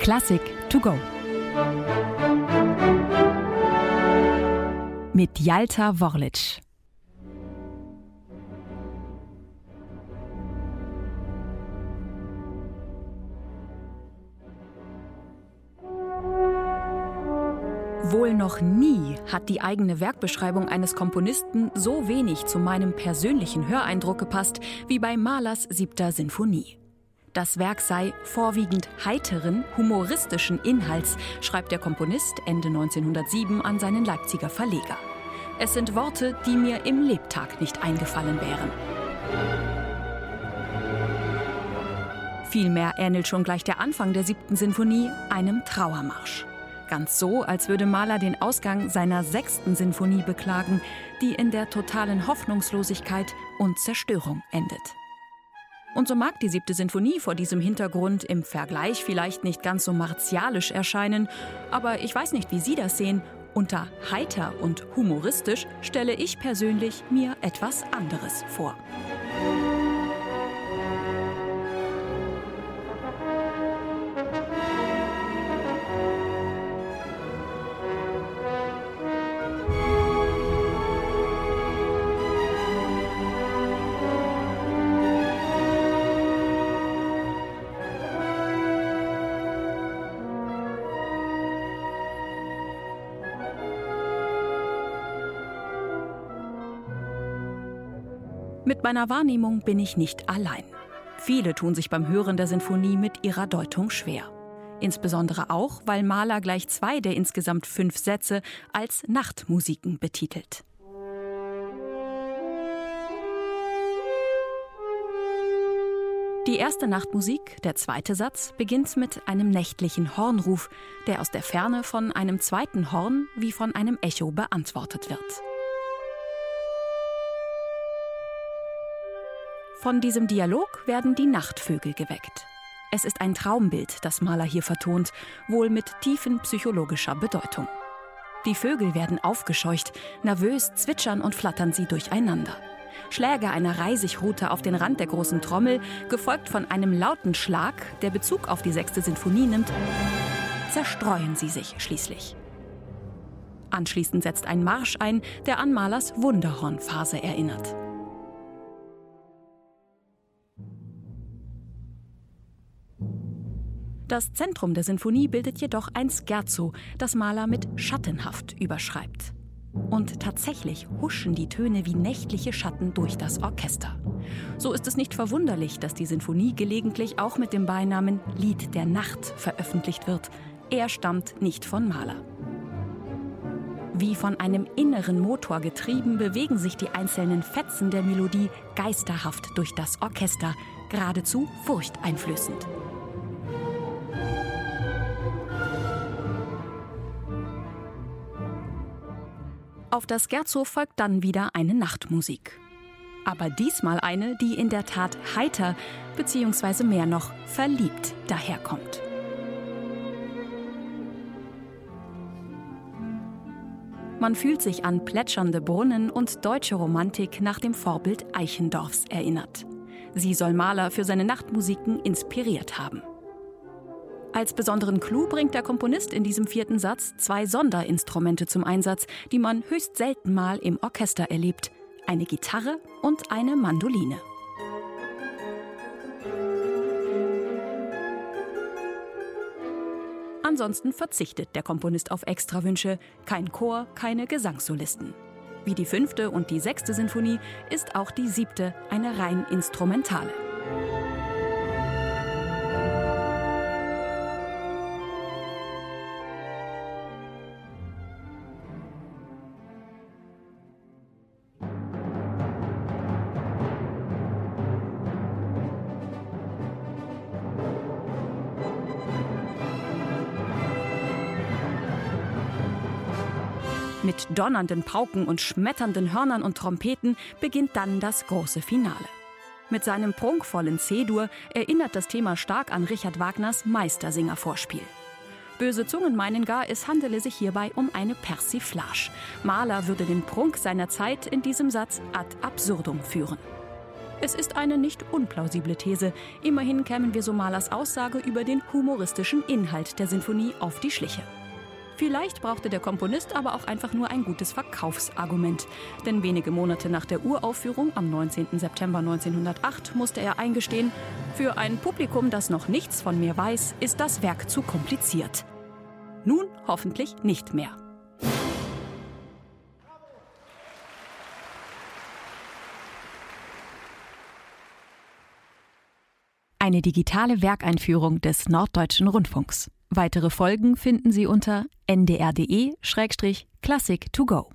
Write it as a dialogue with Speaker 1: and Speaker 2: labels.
Speaker 1: Klassik to go. Mit Jalta Worlic. Wohl noch nie hat die eigene Werkbeschreibung eines Komponisten so wenig zu meinem persönlichen Höreindruck gepasst wie bei Mahlers siebter Sinfonie. Das Werk sei vorwiegend heiteren, humoristischen Inhalts, schreibt der Komponist Ende 1907 an seinen Leipziger Verleger. Es sind Worte, die mir im Lebtag nicht eingefallen wären. Vielmehr ähnelt schon gleich der Anfang der siebten Sinfonie einem Trauermarsch. Ganz so, als würde Mahler den Ausgang seiner sechsten Sinfonie beklagen, die in der totalen Hoffnungslosigkeit und Zerstörung endet. Und so mag die siebte Sinfonie vor diesem Hintergrund im Vergleich vielleicht nicht ganz so martialisch erscheinen, aber ich weiß nicht, wie Sie das sehen. Unter heiter und humoristisch stelle ich persönlich mir etwas anderes vor. Mit meiner Wahrnehmung bin ich nicht allein. Viele tun sich beim Hören der Sinfonie mit ihrer Deutung schwer. Insbesondere auch, weil Mahler gleich zwei der insgesamt fünf Sätze als Nachtmusiken betitelt. Die erste Nachtmusik, der zweite Satz, beginnt mit einem nächtlichen Hornruf, der aus der Ferne von einem zweiten Horn wie von einem Echo beantwortet wird. Von diesem Dialog werden die Nachtvögel geweckt. Es ist ein Traumbild, das Maler hier vertont, wohl mit tiefen psychologischer Bedeutung. Die Vögel werden aufgescheucht, nervös zwitschern und flattern sie durcheinander. Schläge einer Reisigrute auf den Rand der großen Trommel, gefolgt von einem lauten Schlag, der Bezug auf die sechste Sinfonie nimmt, zerstreuen sie sich schließlich. Anschließend setzt ein Marsch ein, der an Malers Wunderhornphase erinnert. Das Zentrum der Sinfonie bildet jedoch ein Scherzo, das Maler mit schattenhaft überschreibt. Und tatsächlich huschen die Töne wie nächtliche Schatten durch das Orchester. So ist es nicht verwunderlich, dass die Sinfonie gelegentlich auch mit dem Beinamen Lied der Nacht veröffentlicht wird. Er stammt nicht von Maler. Wie von einem inneren Motor getrieben, bewegen sich die einzelnen Fetzen der Melodie geisterhaft durch das Orchester, geradezu furchteinflößend. Auf das Scherzo folgt dann wieder eine Nachtmusik. Aber diesmal eine, die in der Tat heiter bzw. mehr noch verliebt daherkommt. Man fühlt sich an plätschernde Brunnen und deutsche Romantik nach dem Vorbild Eichendorffs erinnert. Sie soll Maler für seine Nachtmusiken inspiriert haben. Als besonderen Clou bringt der Komponist in diesem vierten Satz zwei Sonderinstrumente zum Einsatz, die man höchst selten mal im Orchester erlebt. Eine Gitarre und eine Mandoline. Ansonsten verzichtet der Komponist auf Extrawünsche, kein Chor, keine Gesangssolisten. Wie die fünfte und die sechste Sinfonie ist auch die siebte eine rein instrumentale. Mit donnernden Pauken und schmetternden Hörnern und Trompeten beginnt dann das große Finale. Mit seinem prunkvollen C-Dur erinnert das Thema stark an Richard Wagners Meistersinger-Vorspiel. Böse Zungen meinen gar, es handele sich hierbei um eine Persiflage. Mahler würde den Prunk seiner Zeit in diesem Satz ad absurdum führen. Es ist eine nicht unplausible These. Immerhin kämen wir so Malers Aussage über den humoristischen Inhalt der Sinfonie auf die Schliche. Vielleicht brauchte der Komponist aber auch einfach nur ein gutes Verkaufsargument. Denn wenige Monate nach der Uraufführung am 19. September 1908 musste er eingestehen, für ein Publikum, das noch nichts von mir weiß, ist das Werk zu kompliziert. Nun hoffentlich nicht mehr. Eine digitale Werkeinführung des Norddeutschen Rundfunks. Weitere Folgen finden Sie unter ndr.de-classic to go.